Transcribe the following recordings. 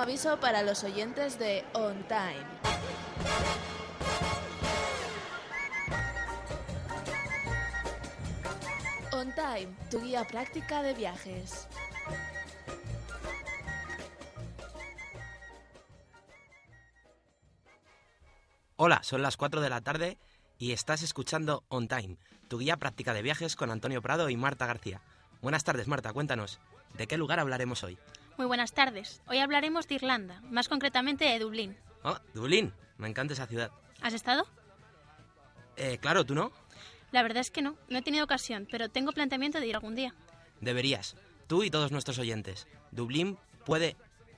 Aviso para los oyentes de On Time. On Time, tu guía práctica de viajes. Hola, son las 4 de la tarde y estás escuchando On Time, tu guía práctica de viajes con Antonio Prado y Marta García. Buenas tardes, Marta, cuéntanos, ¿de qué lugar hablaremos hoy? Muy buenas tardes. Hoy hablaremos de Irlanda, más concretamente de Dublín. Oh, Dublín, me encanta esa ciudad. ¿Has estado? Eh, claro, ¿tú no? La verdad es que no, no he tenido ocasión, pero tengo planteamiento de ir algún día. Deberías, tú y todos nuestros oyentes. Dublín puede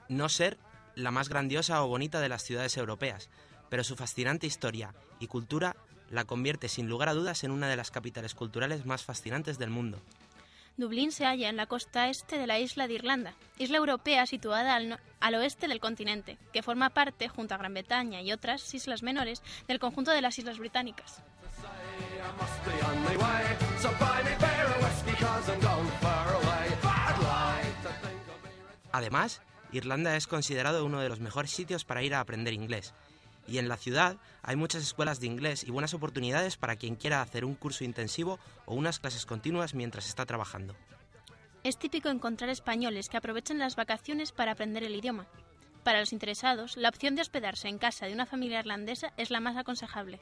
no ser la más grandiosa o bonita de las ciudades europeas, pero su fascinante historia y cultura la convierte sin lugar a dudas en una de las capitales culturales más fascinantes del mundo. Dublín se halla en la costa este de la isla de Irlanda, isla europea situada al, oeste del continente, que forma parte, junto a Gran Bretaña y otras islas menores, del conjunto de las islas británicas. Además, Irlanda es considerado uno de los mejores sitios para ir a aprender inglés. Y en la ciudad hay muchas escuelas de inglés y buenas oportunidades para quien quiera hacer un curso intensivo o unas clases continuas mientras está trabajando. Es típico encontrar españoles que aprovechan las vacaciones para aprender el idioma. Para los interesados, la opción de hospedarse en casa de una familia irlandesa es la más aconsejable.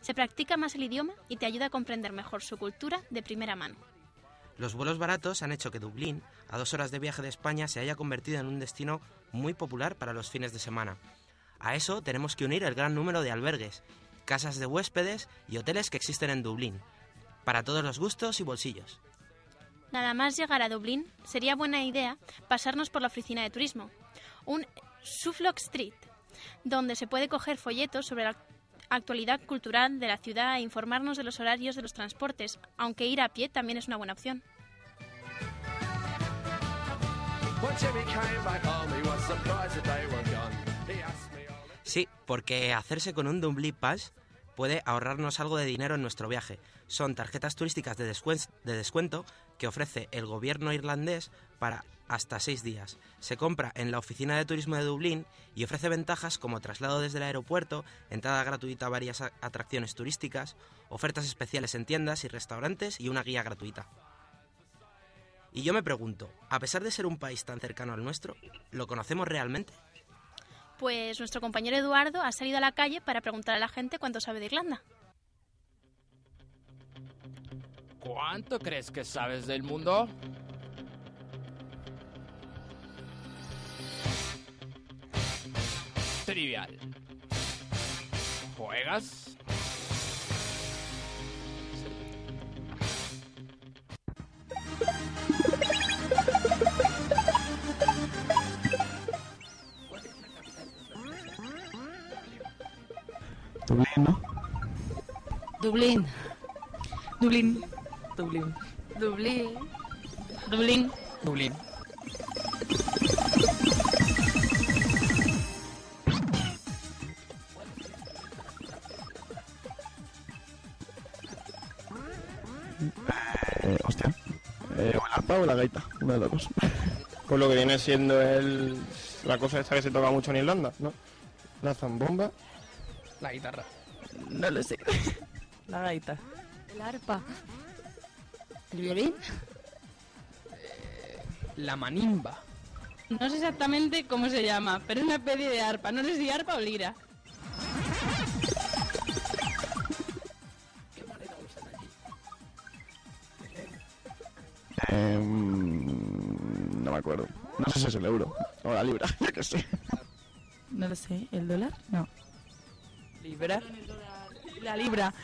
Se practica más el idioma y te ayuda a comprender mejor su cultura de primera mano. Los vuelos baratos han hecho que Dublín, a dos horas de viaje de España, se haya convertido en un destino muy popular para los fines de semana. A eso tenemos que unir el gran número de albergues, casas de huéspedes y hoteles que existen en Dublín, para todos los gustos y bolsillos. Nada más llegar a Dublín, sería buena idea pasarnos por la oficina de turismo, un Suffolk Street, donde se puede coger folletos sobre la actualidad cultural de la ciudad e informarnos de los horarios de los transportes, aunque ir a pie también es una buena opción. Porque hacerse con un Dublin Pass puede ahorrarnos algo de dinero en nuestro viaje. Son tarjetas turísticas de, descuen- de descuento que ofrece el gobierno irlandés para hasta seis días. Se compra en la oficina de turismo de Dublín y ofrece ventajas como traslado desde el aeropuerto, entrada gratuita a varias atracciones turísticas, ofertas especiales en tiendas y restaurantes y una guía gratuita. Y yo me pregunto, a pesar de ser un país tan cercano al nuestro, ¿lo conocemos realmente? Pues nuestro compañero Eduardo ha salido a la calle para preguntar a la gente cuánto sabe de Irlanda. ¿Cuánto crees que sabes del mundo? Trivial. ¿Juegas? Dublín. Dublín. Dublín. Dublín. Dublín. Dublín. Eh, hostia. Eh, o el arpa o la gaita, una de las dos. Con lo que viene siendo el, la cosa esta que se toca mucho en Irlanda, ¿no? La zambomba. La guitarra. No lo sé. La gaita. El arpa. ¿El violín? La manimba. No sé exactamente cómo se llama, pero es una especie de arpa. No sé si arpa o lira. Eh, mm, no me acuerdo. No sé si es el euro o la libra, yo qué sé. No lo sé. ¿El dólar? No. ¿Libra? La libra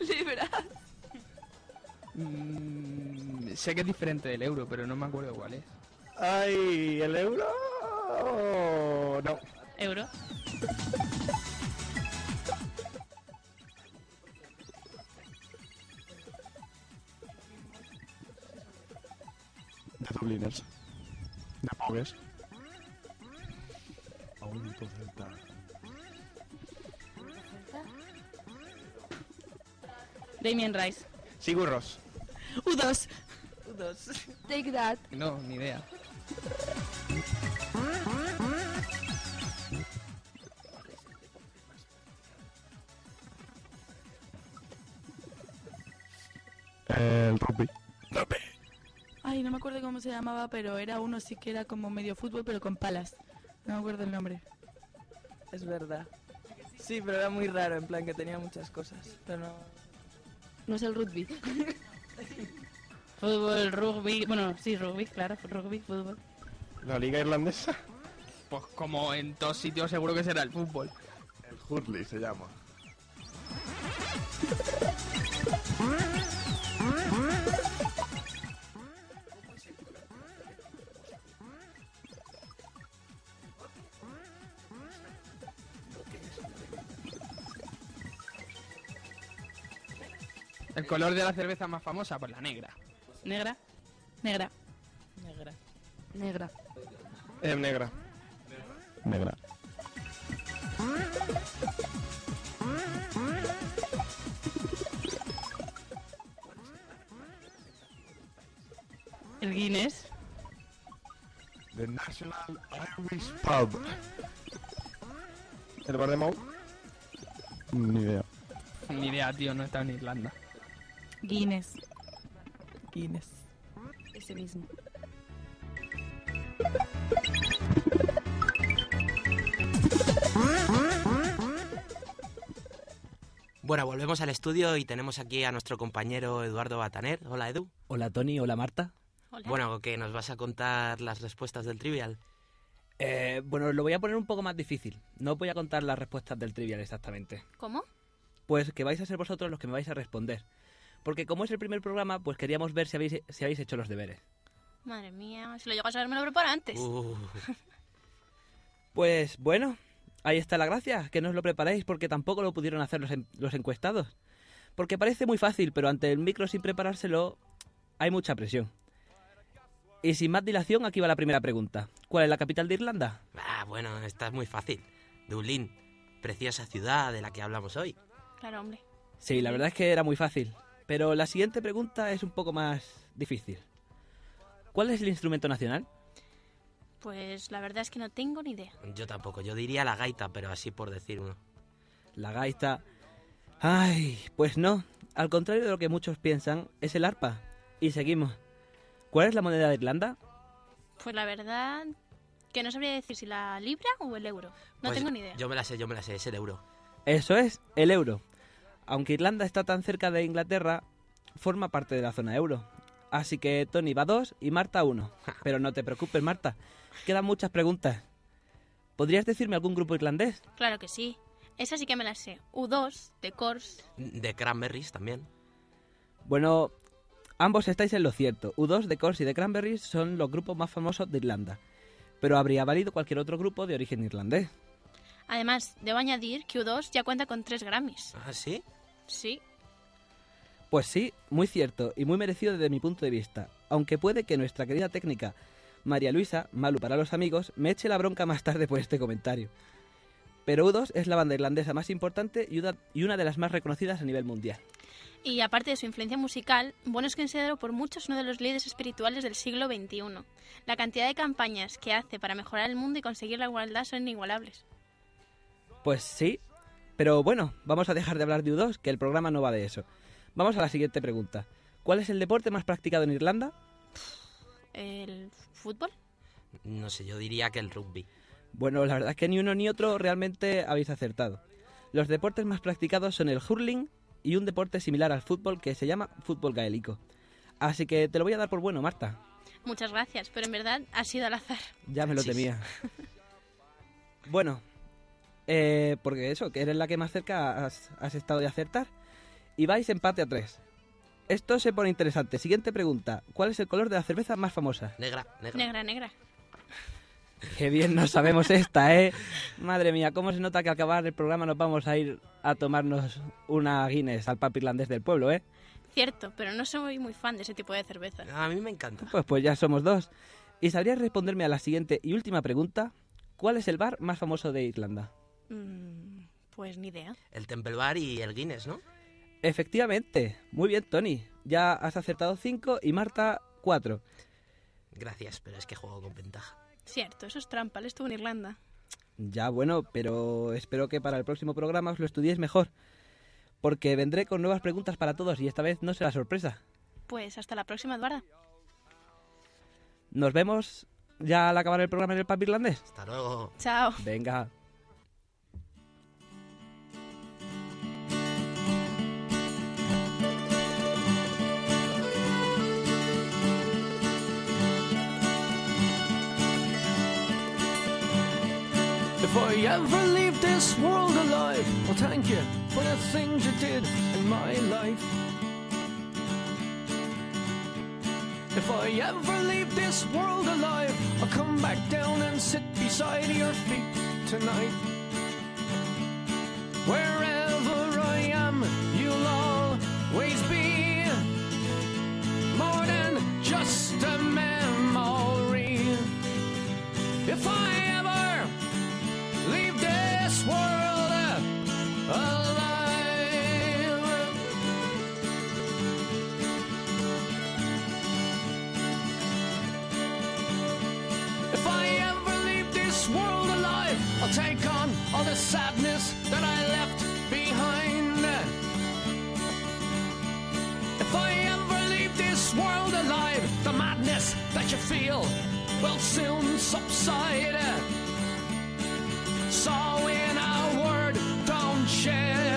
libras. Mm, sé que es diferente del euro, pero no me acuerdo cuál es. ¡Ay! ¿El euro? No. ¿Euro? Damien Rice. Sigurros. U2. U2. Take that. No, ni idea. El rugby. Ay, no me acuerdo cómo se llamaba, pero era uno sí que era como medio fútbol, pero con palas. No me acuerdo el nombre. Es verdad. Sí, pero era muy raro, en plan que tenía muchas cosas. Pero no. No es el rugby. Fútbol, rugby. Bueno, sí, rugby, claro. Rugby, fútbol. ¿La liga irlandesa? Pues como en todos sitios seguro que será el fútbol. El Hurley se llama. color de la cerveza más famosa, pues la negra. Negra. Negra. Negra. Negra. Eh, negra. Negra. El Guinness. The National Irish Pub. ¿El bar de Mau? Ni idea. Ni idea, tío, no está en Irlanda. Guinness. Guinness. Ese mismo. Bueno, volvemos al estudio y tenemos aquí a nuestro compañero Eduardo Bataner. Hola, Edu. Hola Tony, hola Marta. Hola. Bueno, que nos vas a contar las respuestas del trivial. Eh, bueno, lo voy a poner un poco más difícil. No voy a contar las respuestas del trivial exactamente. ¿Cómo? Pues que vais a ser vosotros los que me vais a responder. Porque como es el primer programa, pues queríamos ver si habéis, si habéis hecho los deberes. Madre mía, si lo llego a saber me lo preparo antes. Uh, Pues bueno, ahí está la gracia, que no os lo preparéis porque tampoco lo pudieron hacer los, en- los encuestados. Porque parece muy fácil, pero ante el micro sin preparárselo hay mucha presión. Y sin más dilación, aquí va la primera pregunta. ¿Cuál es la capital de Irlanda? ah, bueno, esta es muy fácil. Dublín, preciosa ciudad de la que hablamos hoy. Claro, hombre. Sí, la verdad es que era muy fácil. Pero la siguiente pregunta es un poco más difícil. ¿Cuál es el instrumento nacional? Pues la verdad es que no tengo ni idea. Yo tampoco, yo diría la gaita, pero así por decir uno. La gaita. Ay, pues no. Al contrario de lo que muchos piensan, es el arpa. Y seguimos. ¿Cuál es la moneda de Irlanda? Pues la verdad que no sabría decir si la libra o el euro. No Pues tengo ni idea. Yo me la sé, yo me la sé, es el euro. Eso es, el euro. Aunque Irlanda está tan cerca de Inglaterra, forma parte de la zona euro. Así que Tony va dos y Marta uno. Pero no te preocupes, Marta. Quedan muchas preguntas. ¿Podrías decirme algún grupo irlandés? Claro que sí. Esa sí que me la sé. U2, de Kors. De cranberries también. Bueno, ambos estáis en lo cierto. U2, de Corrs y de Cranberries son los grupos más famosos de Irlanda. Pero habría valido cualquier otro grupo de origen irlandés. Además, debo añadir que U2 ya cuenta con tres Grammys. ¿Ah, sí? Sí. Pues sí, muy cierto y muy merecido desde mi punto de vista. Aunque puede que nuestra querida técnica María Luisa, Malu para los amigos, me eche la bronca más tarde por este comentario. Pero U2 es la banda irlandesa más importante y una, y una de las más reconocidas a nivel mundial. Y aparte de su influencia musical, Bono es considerado por muchos uno de los líderes espirituales del siglo XXI. La cantidad de campañas que hace para mejorar el mundo y conseguir la igualdad son inigualables. Pues sí, pero bueno, vamos a dejar de hablar de U2, que el programa no va de eso. Vamos a la siguiente pregunta. ¿Cuál es el deporte más practicado en Irlanda? ¿El fútbol? No sé, yo diría que el rugby. Bueno, la verdad es que ni uno ni otro realmente habéis acertado. Los deportes más practicados son el hurling y un deporte similar al fútbol que se llama fútbol gaélico. Así que te lo voy a dar por bueno, Marta. Muchas gracias, pero en verdad ha sido al azar. Ya me lo temía. bueno, eh, porque eso, que eres la que más cerca has, has estado de acertar. Y vais empate a tres. esto se pone interesante. Siguiente pregunta. ¿Cuál es el color de la cerveza más famosa? Negra, negra. Negra, negra. Qué bien nos sabemos esta, ¿eh? Madre mía, cómo se nota que al acabar el programa nos vamos a ir a tomarnos una Guinness al pub irlandés del pueblo, ¿eh? Cierto, pero no soy muy fan de ese tipo de cerveza. A mí me encanta. Pues, pues ya somos dos. ¿Y sabrías responderme a la siguiente y última pregunta? ¿Cuál es el bar más famoso de Irlanda? Mm, pues ni idea. El Temple Bar y el Guinness, ¿no? Efectivamente. Muy bien, Tony. Ya has acertado cinco y Marta cuatro. Gracias, pero es que juego con ventaja. Cierto, eso es trampa. Él estuvo en Irlanda. Ya, bueno, pero espero que para el próximo programa os lo estudiéis mejor. Porque vendré con nuevas preguntas para todos y esta vez no será sorpresa. Pues hasta la próxima, Eduarda. Nos vemos ya al acabar el programa en el pub irlandés. Hasta luego. Chao. Venga. If I ever leave this world alive, well, thank you for the things you did in my life. If I ever leave this world alive, I'll come back down and sit beside your feet tonight. Wherever feel will soon subside. So in a word, don't shed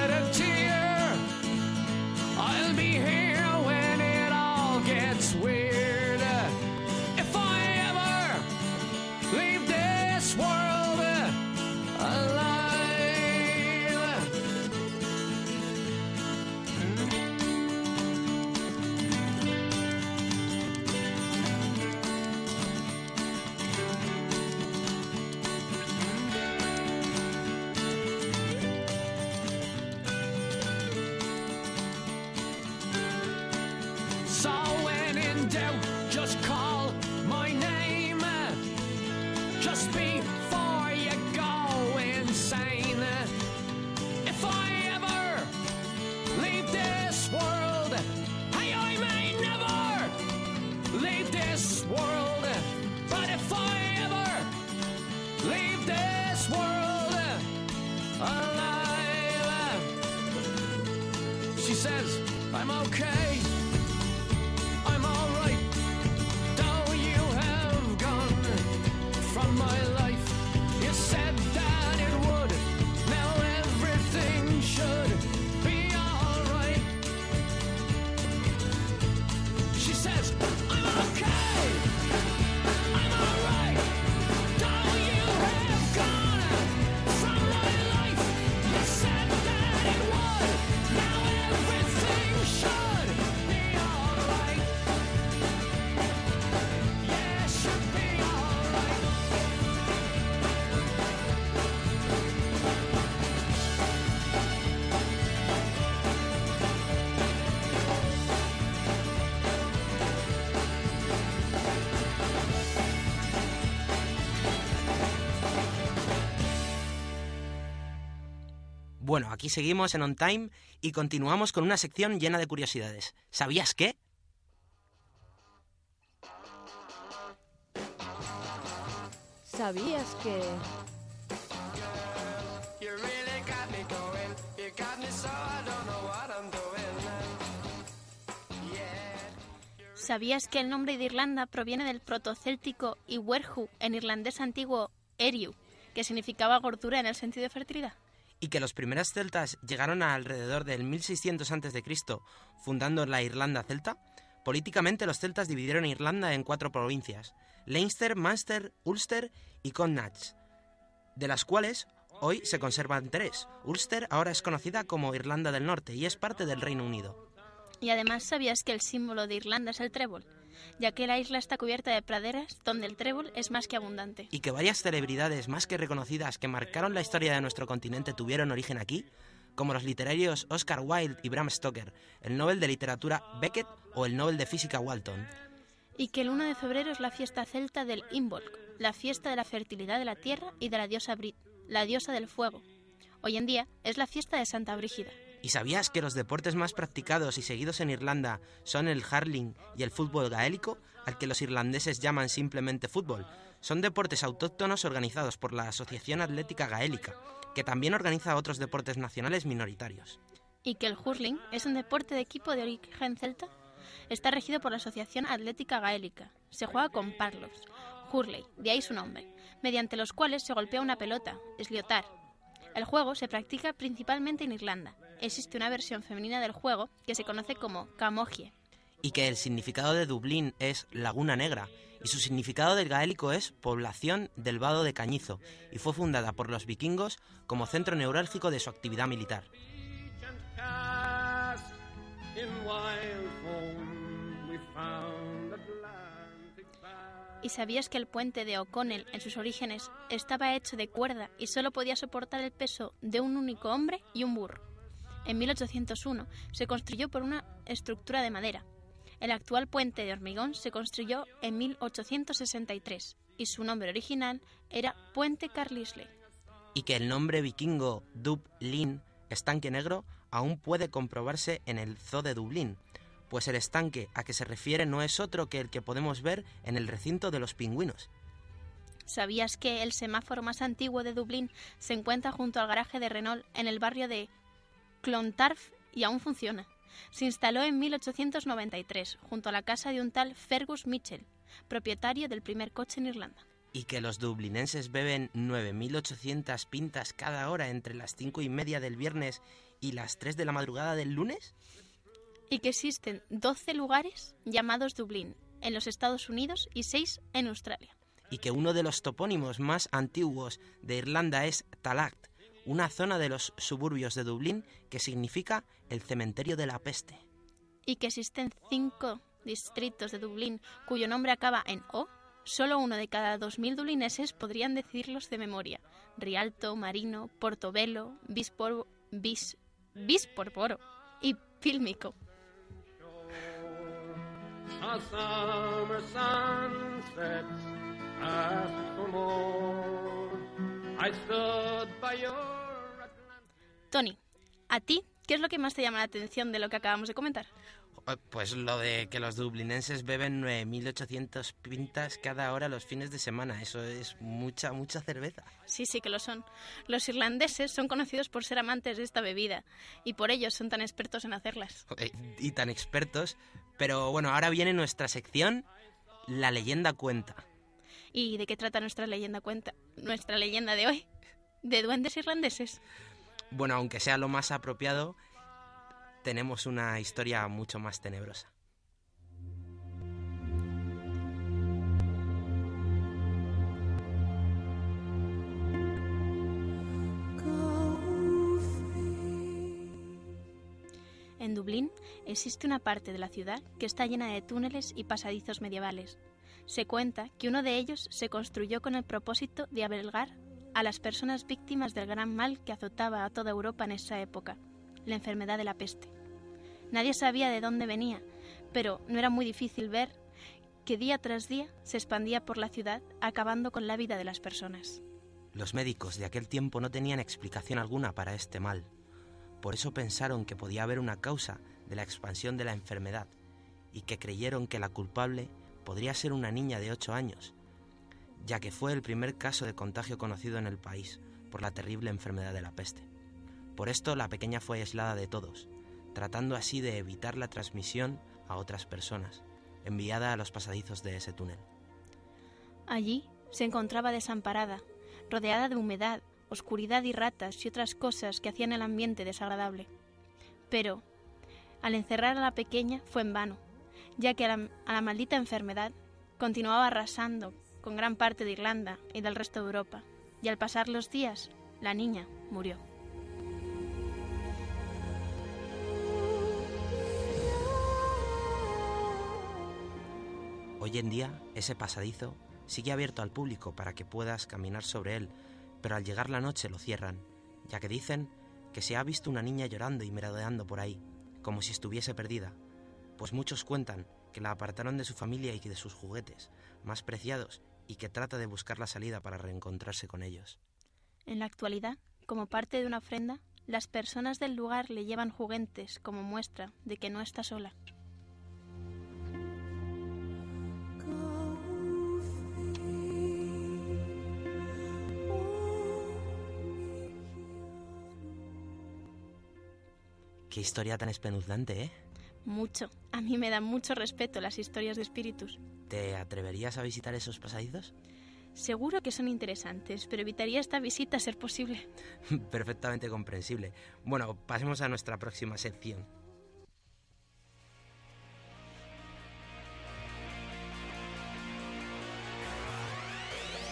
she says, I'm okay. Aquí seguimos en On Time y continuamos con una sección llena de curiosidades. ¿Sabías qué? ¿Sabías que... ¿Sabías que el nombre de Irlanda proviene del protocéltico Iwerhu, en irlandés antiguo Eriu, que significaba gordura en el sentido de fertilidad? Y que los primeros celtas llegaron alrededor del 1600 a.C., fundando la Irlanda celta. Políticamente los celtas dividieron Irlanda en cuatro provincias, Leinster, Munster, Ulster y Connacht, de las cuales hoy se conservan tres. Ulster ahora es conocida como Irlanda del Norte y es parte del Reino Unido. Y además sabías que el símbolo de Irlanda es el trébol, ya que la isla está cubierta de praderas donde el trébol es más que abundante. Y que varias celebridades más que reconocidas que marcaron la historia de nuestro continente tuvieron origen aquí, como los literarios Oscar Wilde y Bram Stoker, el Nobel de Literatura Beckett o el Nobel de Física Walton. Y que el 1 de febrero es la fiesta celta del Imbolc, la fiesta de la fertilidad de la tierra y de la diosa Brit, la diosa del fuego. Hoy en día es la fiesta de Santa Brígida. ¿Y sabías que los deportes más practicados y seguidos en Irlanda son el hurling y el fútbol gaélico, al que los irlandeses llaman simplemente fútbol? Son deportes autóctonos organizados por la Asociación Atlética Gaélica, que también organiza otros deportes nacionales minoritarios. Y que el hurling es un deporte de equipo de origen celta. Está regido por la Asociación Atlética Gaélica. Se juega con parlos, hurley, de ahí su nombre, mediante los cuales se golpea una pelota, esliotar. El juego se practica principalmente en Irlanda. Existe una versión femenina del juego que se conoce como camogie. Y que el significado de Dublín es Laguna Negra, y su significado del gaélico es población del vado de Cañizo, y fue fundada por los vikingos como centro neurálgico de su actividad militar. ¿Y sabías que el puente de O'Connell en sus orígenes estaba hecho de cuerda y solo podía soportar el peso de un único hombre y un burro? En 1801 se construyó por una estructura de madera. El actual puente de hormigón se construyó en 1863 y su nombre original era Puente Carlisle. Y que el nombre vikingo Dublin, estanque negro, aún puede comprobarse en el Zoo de Dublín, pues el estanque a que se refiere no es otro que el que podemos ver en el recinto de los pingüinos. ¿Sabías que el semáforo más antiguo de Dublín se encuentra junto al garaje de Renault en el barrio de Clontarf y aún funciona? Se instaló en 1893 junto a la casa de un tal Fergus Mitchell, propietario del primer coche en Irlanda. Y que los dublinenses beben 9.800 pintas cada hora entre las cinco y media del viernes y las 3 de la madrugada del lunes? y que existen 12 lugares llamados Dublín en los Estados Unidos y 6 en Australia. Y que uno de los topónimos más antiguos de Irlanda es Talact, una zona de los suburbios de Dublín que significa el cementerio de la peste. Y que existen 5 distritos de Dublín cuyo nombre acaba en O. Solo uno de cada 2.000 dublineses podrían decirlos de memoria. Rialto, Marino, Portobelo, Bispor, Bis, Bisporboro y Pílmico. Tony, ¿a ti qué es lo que más te llama la atención de lo que acabamos de comentar? Eh, Pues lo de que los dublinenses beben 9.800 pintas cada hora los fines de semana. Eso es mucha, mucha cerveza. Sí, sí que lo son. Los irlandeses son conocidos por ser amantes de esta bebida y por ello son tan expertos en hacerlas. Eh, Y tan expertos. Pero bueno, ahora viene nuestra sección, La leyenda cuenta. ¿Y de qué trata nuestra leyenda cuenta? Nuestra leyenda de hoy. ¿De duendes irlandeses? Bueno, aunque sea lo más apropiado, tenemos una historia mucho más tenebrosa. En Dublín existe una parte de la ciudad que está llena de túneles y pasadizos medievales. Se cuenta que uno de ellos se construyó con el propósito de albergar a las personas víctimas del gran mal que azotaba a toda Europa en esa época, la enfermedad de la peste. Nadie sabía de dónde venía, pero no era muy difícil ver que día tras día se expandía por la ciudad, acabando con la vida de las personas. Los médicos de aquel tiempo no tenían explicación alguna para este mal. Por eso pensaron que podía haber una causa de la expansión de la enfermedad y que creyeron que la culpable podría ser una niña de 8 años, ya que fue el primer caso de contagio conocido en el país por la terrible enfermedad de la peste. Por esto la pequeña fue aislada de todos, tratando así de evitar la transmisión a otras personas, enviada a los pasadizos de ese túnel. Allí se encontraba desamparada, rodeada de humedad, oscuridad y ratas y otras cosas que hacían el ambiente desagradable. Pero, al encerrar a la pequeña fue en vano, ya que a la, a la maldita enfermedad continuaba arrasando con gran parte de Irlanda y del resto de Europa, y al pasar los días, la niña murió. Hoy en día, ese pasadizo sigue abierto al público para que puedas caminar sobre él pero al llegar la noche lo cierran, ya que dicen que se ha visto una niña llorando y merodeando por ahí, como si estuviese perdida, pues muchos cuentan que la apartaron de su familia y de sus juguetes más preciados y que trata de buscar la salida para reencontrarse con ellos. En la actualidad, como parte de una ofrenda, las personas del lugar le llevan juguetes como muestra de que no está sola. Qué historia tan espeluznante, ¿eh? Mucho. A mí me dan mucho respeto las historias de espíritus. ¿Te atreverías a visitar esos pasadizos? Seguro que son interesantes, pero evitaría esta visita a ser posible. Perfectamente comprensible. Bueno, pasemos a nuestra próxima sección.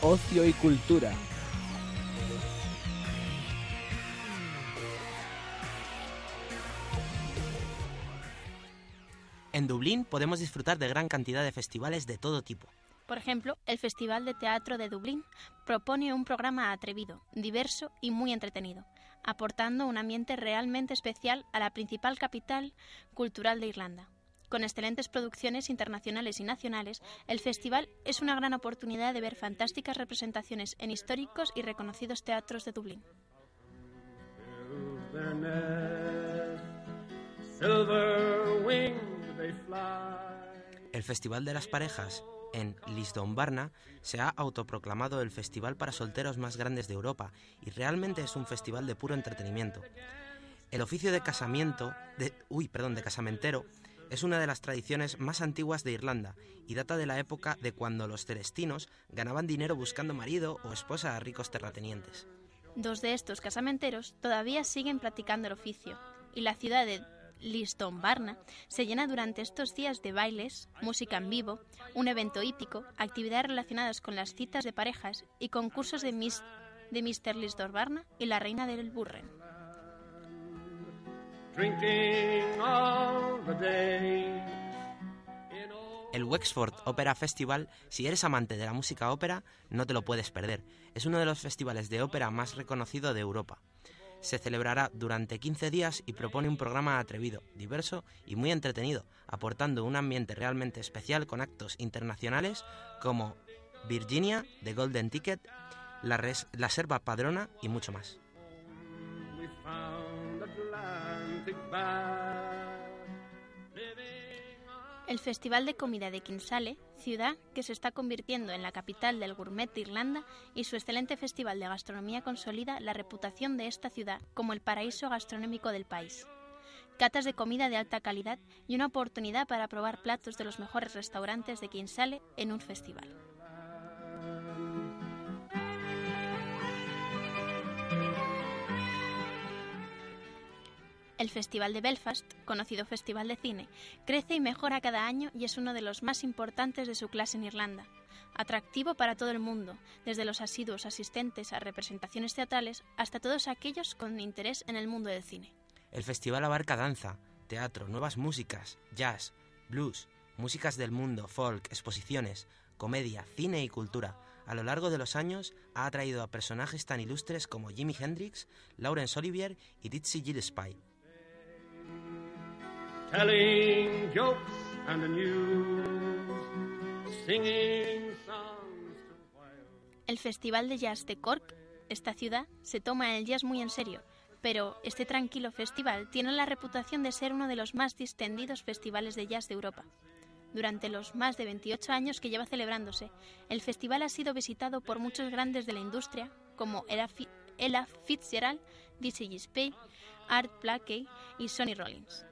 Ocio y cultura. En Dublín podemos disfrutar de gran cantidad de festivales de todo tipo. Por ejemplo, el Festival de Teatro de Dublín propone un programa atrevido, diverso y muy entretenido, aportando un ambiente realmente especial a la principal capital cultural de Irlanda. Con excelentes producciones internacionales y nacionales, el festival es una gran oportunidad de ver fantásticas representaciones en históricos y reconocidos teatros de Dublín. El Festival de las Parejas en Lisdonbarna se ha autoproclamado el festival para solteros más grandes de Europa y realmente es un festival de puro entretenimiento. El oficio de casamiento, de, uy, perdón, de casamentero, es una de las tradiciones más antiguas de Irlanda y data de la época de cuando los celestinos ganaban dinero buscando marido o esposa a ricos terratenientes. Dos de estos casamenteros todavía siguen practicando el oficio y la ciudad de Lisdonbarna se llena durante estos días de bailes, música en vivo, un evento hípico, actividades relacionadas con las citas de parejas y concursos de, Miss, de Mr. Lisdonbarna y la reina del Burren. El Wexford Opera Festival, si eres amante de la música ópera, no te lo puedes perder. Es uno de los festivales de ópera más reconocido de Europa se celebrará durante 15 días y propone un programa atrevido, diverso y muy entretenido, aportando un ambiente realmente especial con actos internacionales como Virginia, The Golden Ticket, La, Res la Serva Padrona y mucho más. El Festival de Comida de Kinsale, ciudad que se está convirtiendo en la capital del gourmet de Irlanda, y su excelente festival de gastronomía consolida la reputación de esta ciudad como el paraíso gastronómico del país. Catas de comida de alta calidad y una oportunidad para probar platos de los mejores restaurantes de Kinsale en un festival. El Festival de Belfast, conocido Festival de Cine, crece y mejora cada año y es uno de los más importantes de su clase en Irlanda. Atractivo para todo el mundo, desde los asiduos asistentes a representaciones teatrales hasta todos aquellos con interés en el mundo del cine. El festival abarca danza, teatro, nuevas músicas, jazz, blues, músicas del mundo, folk, exposiciones, comedia, cine y cultura. A lo largo de los años ha atraído a personajes tan ilustres como Jimi Hendrix, Laurence Olivier y Dizzy Gillespie. Telling jokes and the news, singing songs to. El Festival de Jazz de Cork, esta ciudad, se toma el jazz muy en serio, pero este tranquilo festival tiene la reputación de ser uno de los más distendidos festivales de jazz de Europa. Durante los más de 28 años que lleva celebrándose, el festival ha sido visitado por muchos grandes de la industria, como Ella Fitzgerald, Dizzy Gillespie, Art Blakey y Sonny Rollins.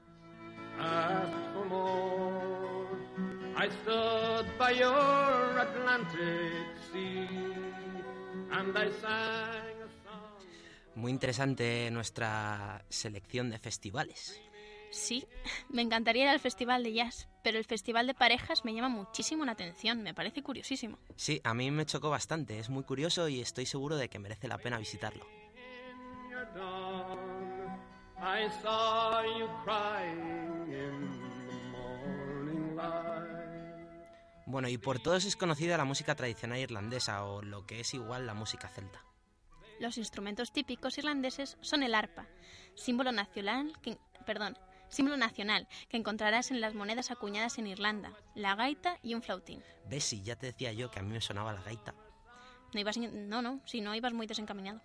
Asked for more. I stood by your Atlantic sea and I sang a song. Muy interesante nuestra selección de festivales. Sí, me encantaría ir al festival de jazz, pero el festival de parejas me llama muchísimo la atención, me parece curiosísimo. Sí, a mí me chocó bastante, es muy curioso y estoy seguro de que merece la pena visitarlo. I saw you crying in the morning light. Bueno, y por todos es conocida la música tradicional irlandesa o lo que es igual la música celta. Los instrumentos típicos irlandeses son el arpa, símbolo nacional que, perdón, símbolo nacional que encontrarás en las monedas acuñadas en Irlanda, la gaita y un flautín. ¿Ves? Si ya te decía yo que a mí me sonaba la gaita. No ibas, no, no, si no ibas muy desencaminado.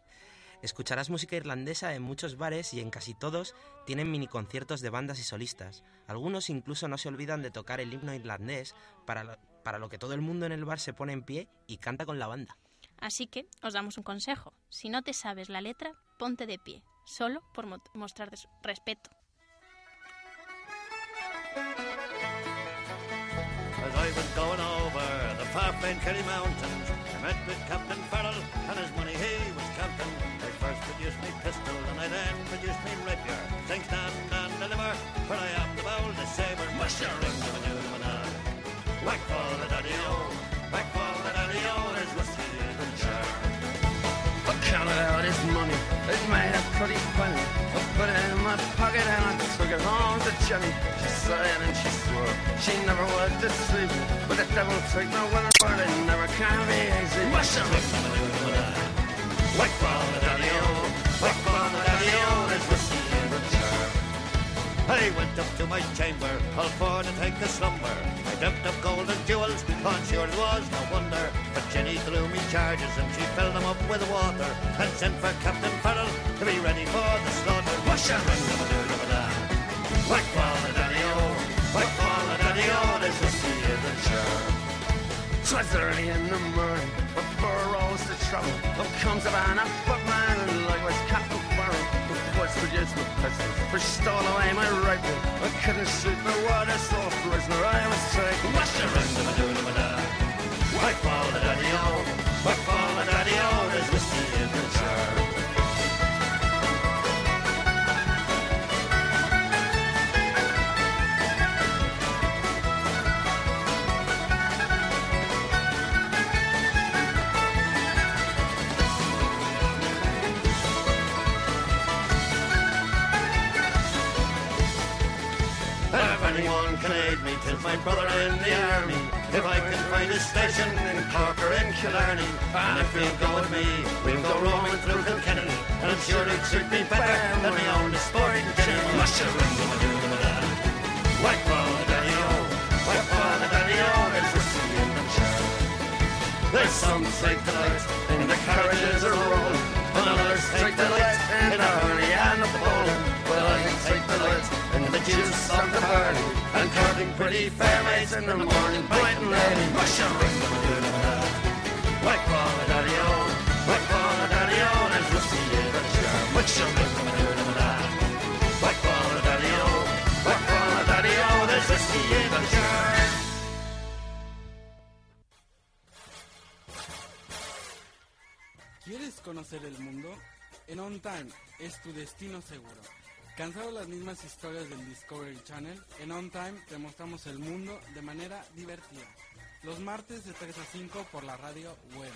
Escucharás música irlandesa en muchos bares y en casi todos tienen mini conciertos de bandas y solistas. Algunos incluso no se olvidan de tocar el himno irlandés, para lo, para lo que todo el mundo en el bar se pone en pie y canta con la banda. Así que os damos un consejo. Si no te sabes la letra, ponte de pie, solo por mo mostrar respeto. As I was going over the far famed Kerry Mountains, I met with Captain Farrell and his money he counting. I first produced me pistol and I then produced me rapier. Sing stand and deliver, for I am the boldest saber. Muster ring the maneuver, whack fall the daddy-o, whack fall the daddy-o, there's whiskey in the. I counted out his money, it made a pretty penny. I put it in my pocket and I took it home to Jenny. She sighed and she swore she never would deceive me. But the devil take my word for it, never can be easy. What's your Whack ball the daddy-o, whack ball the daddy-o, there's whiskey in the jar. I went up to my chamber, all for to take a slumber. I dreamt of gold and jewels, on sure it was no wonder. But Jenny threw me charges and she filled them up with water and sent for Captain Farrell to be ready for the slaughter. Wash a ring of a doo of a da. Ball the daddy-o, whack ball the daddy-o, there's whiskey in the jar. Twas early in the morning, burrows the trouble. Up comes upon a footman like was Captain Farrell The force produced my pistols Which stole away my rifle. I couldn't shoot the water so prisoner I was taken. What's the rest of my doing of my dad? My father, daddy, oh My father my brother in the army. If I can find a station in Cork or in Killarney, and if you'll go with me, we'll go roaming through Kilkenny. And I'm sure it should be better than my own sporting of a doo of a da. Whack ball the daddy-o, whack ball the daddy-o, there's whiskey in the jar. There's some take delight in the carriages are rolling, and others take delight in the hurry and the bowling. The juice of the burning, and courting pretty maids in the morning, bright and early. Rush. Whack ball the daddy-o, whack ball the daddy-o, there's whiskey in the jar. What's your ring of a doo of a da? Whack ball the daddy-o, whack ball the daddy-o, there's whiskey in the jar. ¿Quieres conocer el mundo? En On Time es tu destino seguro. Cansado de las mismas historias del Discovery Channel, en On Time te mostramos el mundo de manera divertida. Los martes de 3 a 5 por la radio web.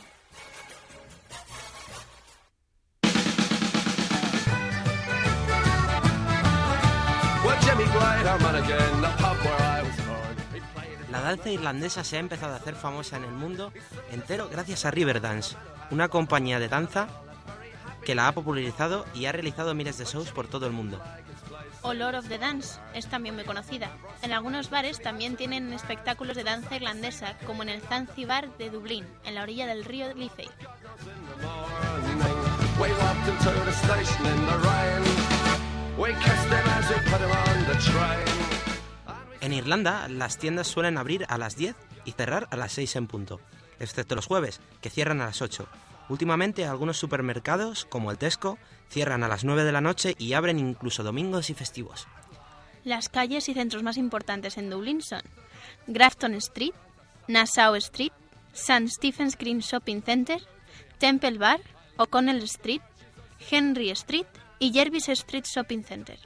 La danza irlandesa se ha empezado a hacer famosa en el mundo entero gracias a Riverdance, una compañía de danza que la ha popularizado y ha realizado miles de shows por todo el mundo. O Lord of the Dance es también muy conocida. En algunos bares también tienen espectáculos de danza irlandesa, como en el Zanzibar de Dublín, en la orilla del río Liffey. En Irlanda, las tiendas suelen abrir a las 10 y cerrar a las 6 en punto, excepto los jueves, que cierran a las 8. Últimamente, algunos supermercados, como el Tesco, cierran a las 9 de la noche y abren incluso domingos y festivos. Las calles y centros más importantes en Dublín son Grafton Street, Nassau Street, St. Stephen's Green Shopping Center, Temple Bar, O'Connell Street, Henry Street y Jervis Street Shopping Center.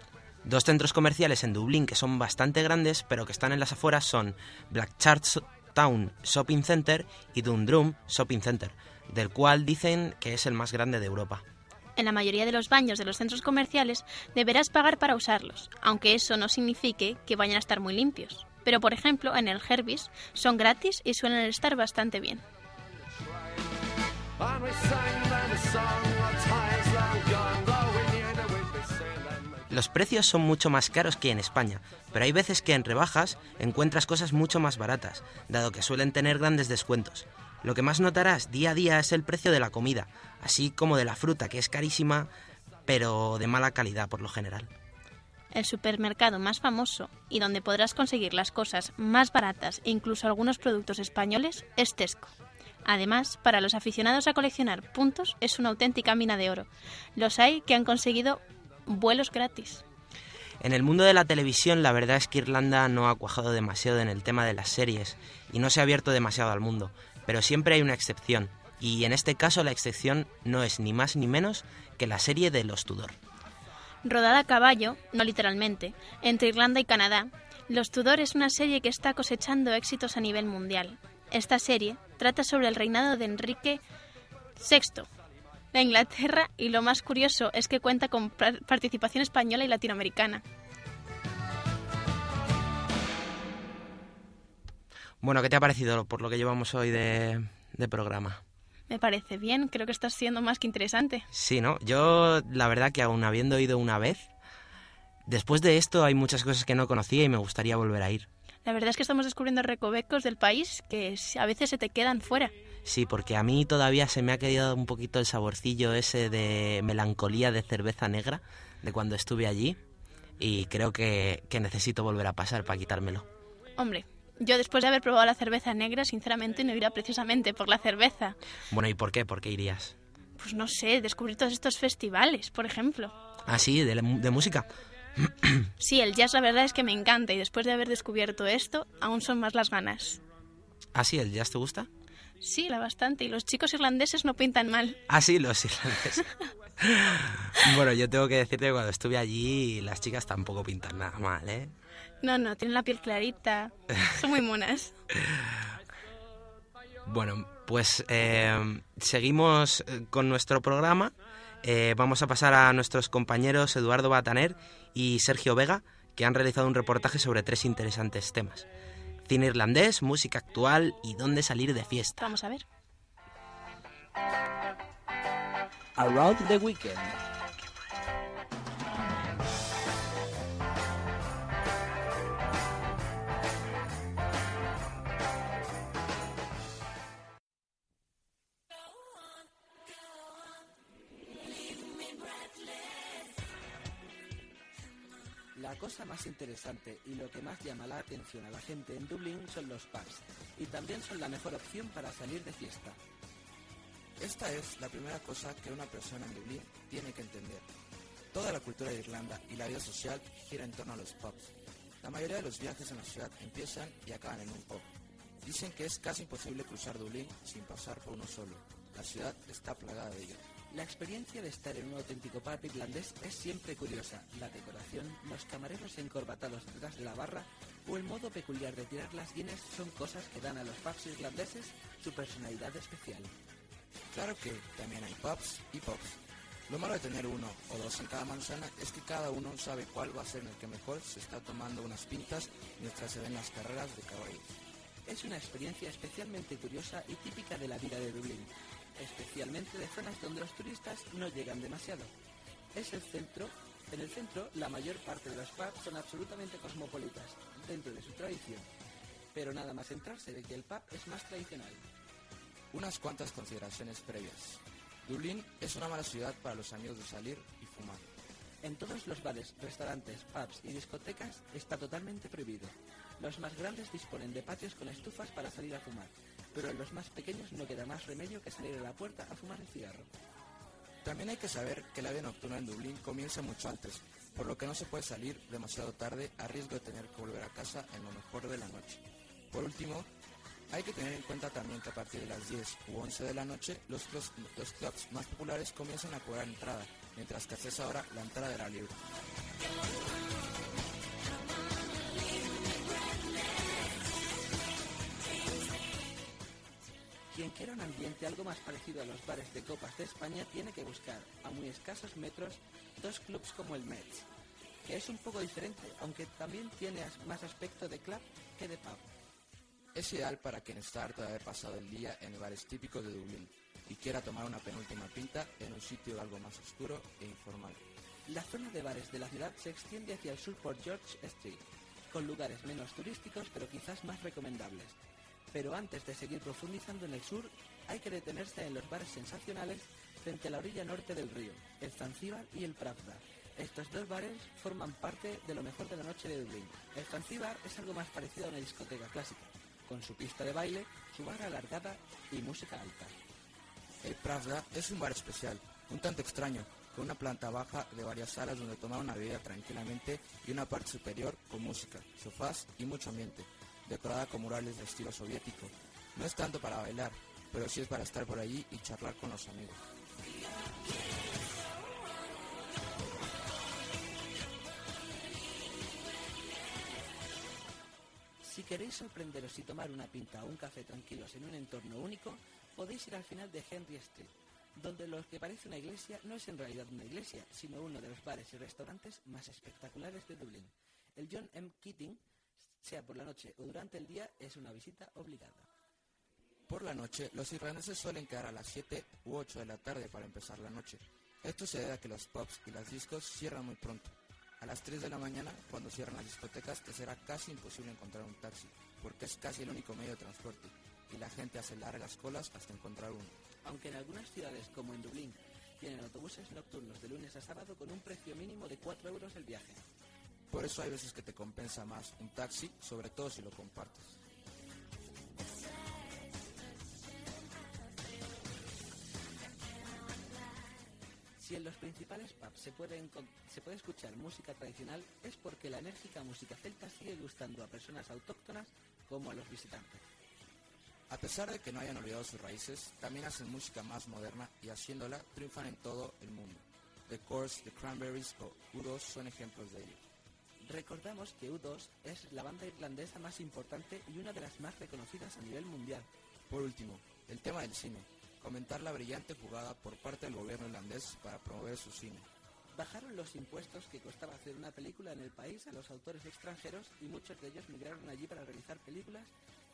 Dos centros comerciales en Dublín que son bastante grandes, pero que están en las afueras, son Blackchurch Town Shopping Center y Dundrum Shopping Center, del cual dicen que es el más grande de Europa. En la mayoría de los baños de los centros comerciales deberás pagar para usarlos, aunque eso no signifique que vayan a estar muy limpios. Pero por ejemplo, en el Herbis son gratis y suelen estar bastante bien. Los precios son mucho más caros que en España, pero hay veces que en rebajas encuentras cosas mucho más baratas, dado que suelen tener grandes descuentos. Lo que más notarás día a día es el precio de la comida, así como de la fruta, que es carísima, pero de mala calidad por lo general. El supermercado más famoso y donde podrás conseguir las cosas más baratas e incluso algunos productos españoles es Tesco. Además, para los aficionados a coleccionar puntos es una auténtica mina de oro. Los hay que han conseguido vuelos gratis. En el mundo de la televisión la verdad es que Irlanda no ha cuajado demasiado en el tema de las series y no se ha abierto demasiado al mundo, pero siempre hay una excepción, y en este caso la excepción no es ni más ni menos que la serie de Los Tudor. Rodada a caballo, no literalmente, entre Irlanda y Canadá, Los Tudor es una serie que está cosechando éxitos a nivel mundial. Esta serie trata sobre el reinado de Enrique VI de Inglaterra y lo más curioso es que cuenta con participación española y latinoamericana. Bueno, ¿qué te ha parecido por lo que llevamos hoy de, de programa? Me parece bien, creo que está siendo más que interesante. Sí, ¿no? Yo la verdad que aún habiendo ido una vez, después de esto hay muchas cosas que no conocía y me gustaría volver a ir. La verdad es que estamos descubriendo recovecos del país que a veces se te quedan fuera. Sí, porque a mí todavía se me ha quedado un poquito el saborcillo ese de melancolía de cerveza negra de cuando estuve allí y creo que, que necesito volver a pasar para quitármelo. Hombre, yo después de haber probado la cerveza negra, sinceramente no iría precisamente por la cerveza. Bueno, ¿y por qué? ¿Por qué irías? Pues no sé, descubrir todos estos festivales, por ejemplo. Ah, sí, de, la de música. Sí, el jazz la verdad es que me encanta y después de haber descubierto esto, aún son más las ganas. Ah, sí, ¿el jazz te gusta? Sí, la bastante. Y los chicos irlandeses no pintan mal. Ah, sí, los irlandeses. bueno, yo tengo que decirte que cuando estuve allí las chicas tampoco pintan nada mal, ¿eh? No, no, tienen la piel clarita. Son muy monas. Bueno, pues eh, seguimos eh, con nuestro programa. Eh, vamos a pasar a nuestros compañeros Eduardo Bataner y Sergio Vega, que han realizado un reportaje sobre tres interesantes temas. Cine irlandés, música actual y dónde salir de fiesta. Vamos a ver. Around the Weekend. La cosa más interesante y lo que más llama la atención a la gente en Dublín son los pubs, y también son la mejor opción para salir de fiesta. Esta es la primera cosa que una persona en Dublín tiene que entender. Toda la cultura de Irlanda y la vida social gira en torno a los pubs. La mayoría de los viajes en la ciudad empiezan y acaban en un pub. Dicen que es casi imposible cruzar Dublín sin pasar por uno solo. La ciudad está plagada de ellos. La experiencia de estar en un auténtico pub irlandés es siempre curiosa. La decoración, los camareros encorbatados detrás de la barra o el modo peculiar de tirar las guinness son cosas que dan a los pubs irlandeses su personalidad especial. Claro que también hay pubs y pubs. Lo malo de tener uno o dos en cada manzana es que cada uno sabe cuál va a ser el que mejor se está tomando unas pintas mientras se ven las carreras de caballos. Es una experiencia especialmente curiosa y típica de la vida de Dublín, especialmente de zonas donde los turistas no llegan demasiado. Es el centro, en el centro la mayor parte de los pubs son absolutamente cosmopolitas, dentro de su tradición. Pero nada más entrarse de que el pub es más tradicional. Unas cuantas consideraciones previas. Dublín es una mala ciudad para los amigos de salir y fumar. En todos los bares, restaurantes, pubs y discotecas está totalmente prohibido. Los más grandes disponen de patios con estufas para salir a fumar, pero en los más pequeños no queda más remedio que salir a la puerta a fumar el cigarro. También hay que saber que la vida nocturna en Dublín comienza mucho antes, por lo que no se puede salir demasiado tarde a riesgo de tener que volver a casa en lo mejor de la noche. Por último, hay que tener en cuenta también que a partir de las 10 u 11 de la noche los clubs, los clubs más populares comienzan a cobrar entrada, mientras que hasta esa hora la entrada era libre. Quien quiera un ambiente algo más parecido a los bares de copas de España tiene que buscar, a muy escasos metros, dos clubs como el Metz. que es un poco diferente, aunque también tiene más aspecto de club que de pub. Es ideal para quien está harto de haber pasado el día en bares típicos de Dublín y quiera tomar una penúltima pinta en un sitio algo más oscuro e informal. La zona de bares de la ciudad se extiende hacia el sur por George Street, con lugares menos turísticos pero quizás más recomendables. Pero antes de seguir profundizando en el sur, hay que detenerse en los bares sensacionales frente a la orilla norte del río, el Zanzíbar y el Pravda. Estos dos bares forman parte de lo mejor de la noche de Dublín. El Zanzíbar es algo más parecido a una discoteca clásica, con su pista de baile, su barra alargada y música alta. El Pravda es un bar especial, un tanto extraño, con una planta baja de varias salas donde tomar una bebida tranquilamente y una parte superior con música, sofás y mucho ambiente, decorada con murales de estilo soviético. No es tanto para bailar, pero sí es para estar por allí y charlar con los amigos. Si queréis sorprenderos y tomar una pinta o un café tranquilos en un entorno único, podéis ir al final de Henry Street, donde lo que parece una iglesia no es en realidad una iglesia, sino uno de los bares y restaurantes más espectaculares de Dublín. El John M. Keating, sea por la noche o durante el día, es una visita obligada. Por la noche, los irlandeses suelen quedar a las 7 u 8 de la tarde para empezar la noche. Esto se debe a que los pubs y las discos cierran muy pronto. A las 3 de la mañana, cuando cierran las discotecas, te será casi imposible encontrar un taxi, porque es casi el único medio de transporte, y la gente hace largas colas hasta encontrar uno. Aunque en algunas ciudades, como en Dublín, tienen autobuses nocturnos de lunes a sábado con un precio mínimo de 4 euros el viaje. Por eso hay veces que te compensa más un taxi, sobre todo si lo compartes. Si en los principales pubs se puede, encon- se puede escuchar música tradicional es porque la enérgica música celta sigue gustando a personas autóctonas como a los visitantes. A pesar de que no hayan olvidado sus raíces, también hacen música más moderna y haciéndola triunfan en todo el mundo. The Course, The Cranberries o U2 son ejemplos de ello. Recordamos que U2 es la banda irlandesa más importante y una de las más reconocidas a nivel mundial. Por último, el tema del cine. Comentar la brillante jugada por parte del gobierno irlandés para promover su cine. Bajaron los impuestos que costaba hacer una película en el país a los autores extranjeros y muchos de ellos migraron allí para realizar películas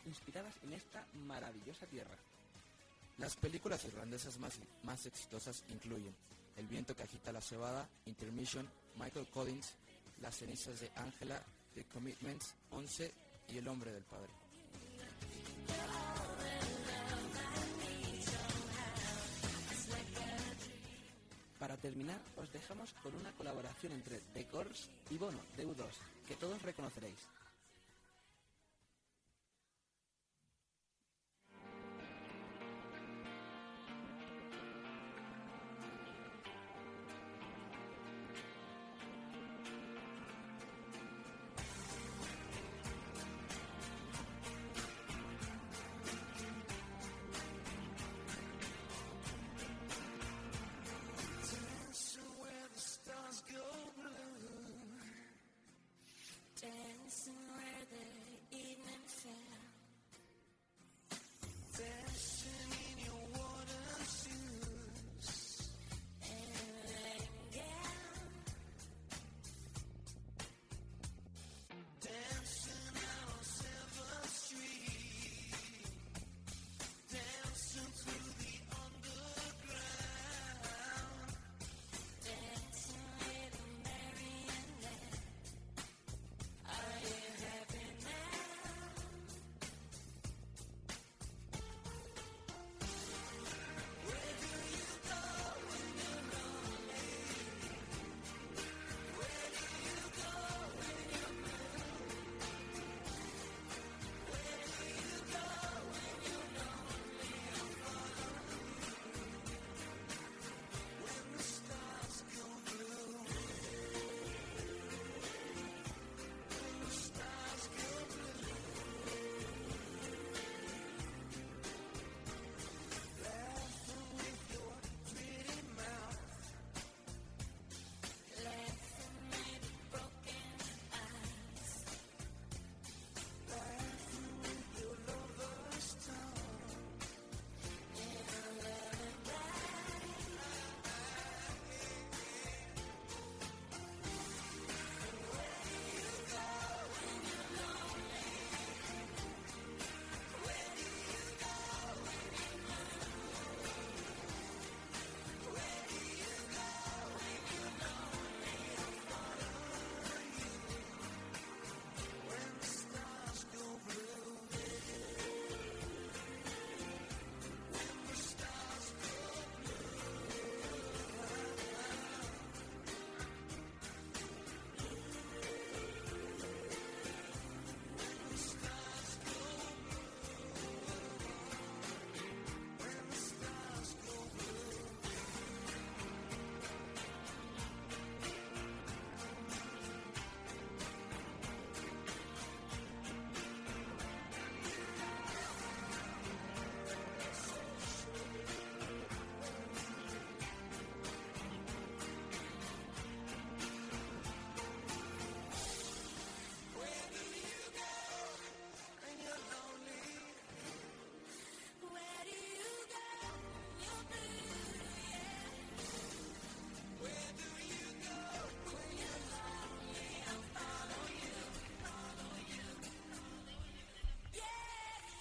inspiradas en esta maravillosa tierra. Las películas irlandesas más, más exitosas incluyen El viento que agita la cebada, Intermission, Michael Collins, Las cenizas de Ángela, The Commitments, 11 y El hombre del padre. Para terminar, os dejamos con una colaboración entre The Corrs y Bono, de U2, que todos reconoceréis.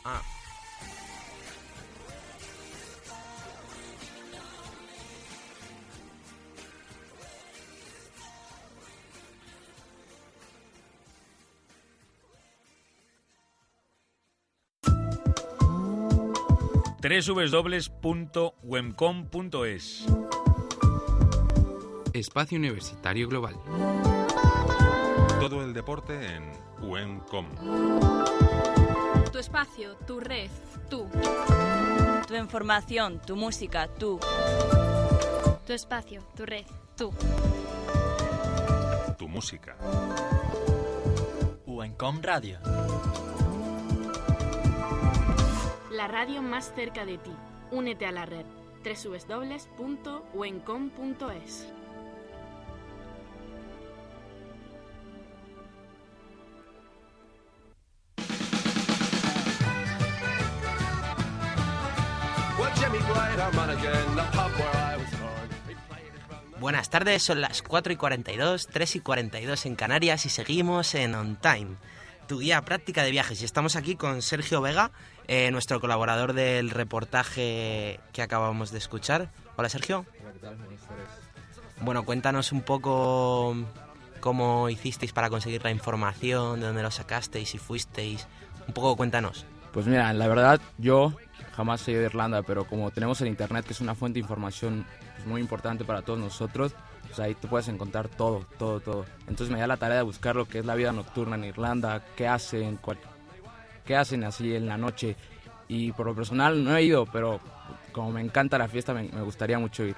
Ah. www.wemcom.es Espacio Universitario Global. Todo el deporte en Wemcom. Tu espacio, tu red, tú. Tu información, tu música, tú. Tu espacio, tu red, tú. Tu música. Wencom Radio. La radio más cerca de ti. Únete a la red. www.wencom.es Buenas tardes, son las 4 y 42, 3 y 42 en Canarias y seguimos en On Time, tu guía práctica de viajes. Y estamos aquí con Sergio Vega, eh, nuestro colaborador del reportaje que acabamos de escuchar. Hola Sergio. Hola, ¿qué tal? Buenas tardes. Bueno, cuéntanos un poco cómo hicisteis para conseguir la información, de dónde lo sacasteis, si fuisteis. Un poco cuéntanos. Pues mira, la verdad yo jamás he ido a Irlanda, pero como tenemos el Internet, que es una fuente de información pues, muy importante para todos nosotros, pues ahí te puedes encontrar todo, todo, todo. Entonces me da la tarea de buscar lo que es la vida nocturna en Irlanda, qué hacen, cuál- qué hacen así en la noche. Y por lo personal no he ido, pero como me encanta la fiesta, me, me gustaría mucho ir.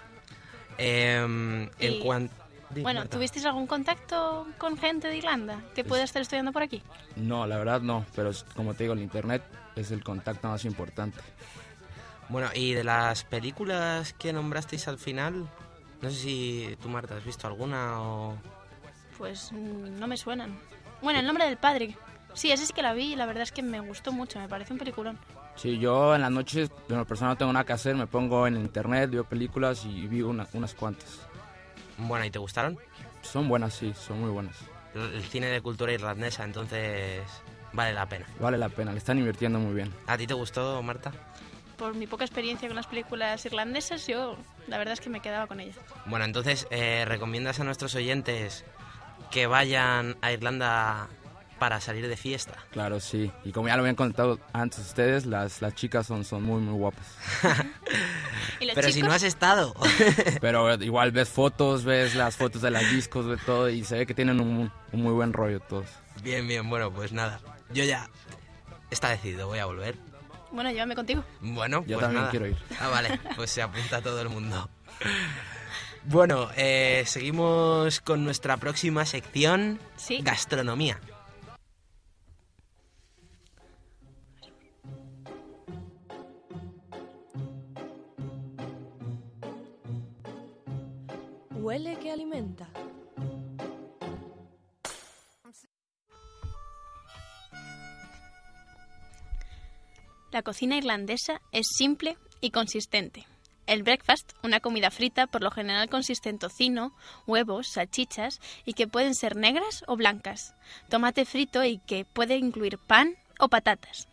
Em, en cuanto... Bueno, ¿tuvisteis algún contacto con gente de Irlanda que pueda estar estudiando por aquí? No, la verdad no, pero es- como te digo, el Internet es el contacto más importante. Bueno, y de las películas que nombrasteis al final, no sé si tú, Marta, has visto alguna o... Pues mm, no me suenan. Bueno, El nombre del padre. Sí, ese sí que la vi y la verdad es que me gustó mucho, me parece un peliculón. Sí, yo en las noches, de lo personal no tengo nada que hacer, me pongo en internet, veo películas y vi una- unas cuantas. Bueno, ¿y te gustaron? Son buenas, sí, son muy buenas. El el cine de cultura irlandesa, entonces vale la pena. Vale la pena, le están invirtiendo muy bien. ¿A ti te gustó, Marta? Por mi poca experiencia con las películas irlandesas, yo la verdad es que me quedaba con ellas. Bueno, entonces, eh, ¿recomiendas a nuestros oyentes que vayan a Irlanda para salir de fiesta? Claro, sí. Y como ya lo habían contado antes ustedes, las, las chicas son, son muy, muy guapas. ¿Y los Pero si no has estado. Pero igual ves fotos, ves las fotos de las discos, ves todo y se ve que tienen un, un muy buen rollo todos. Bien, bien, bueno, pues nada. Yo ya está decidido, voy a volver. Bueno, llévame contigo. Bueno, Yo pues también nada. quiero ir. Ah, vale, pues se apunta todo el mundo. Bueno, eh, seguimos con nuestra próxima sección, Sí. gastronomía. Huele que alimenta. La cocina irlandesa es simple y consistente. El breakfast, una comida frita, por lo general consiste en tocino, huevos, salchichas y que pueden ser negras o blancas, tomate frito y que puede incluir pan o patatas.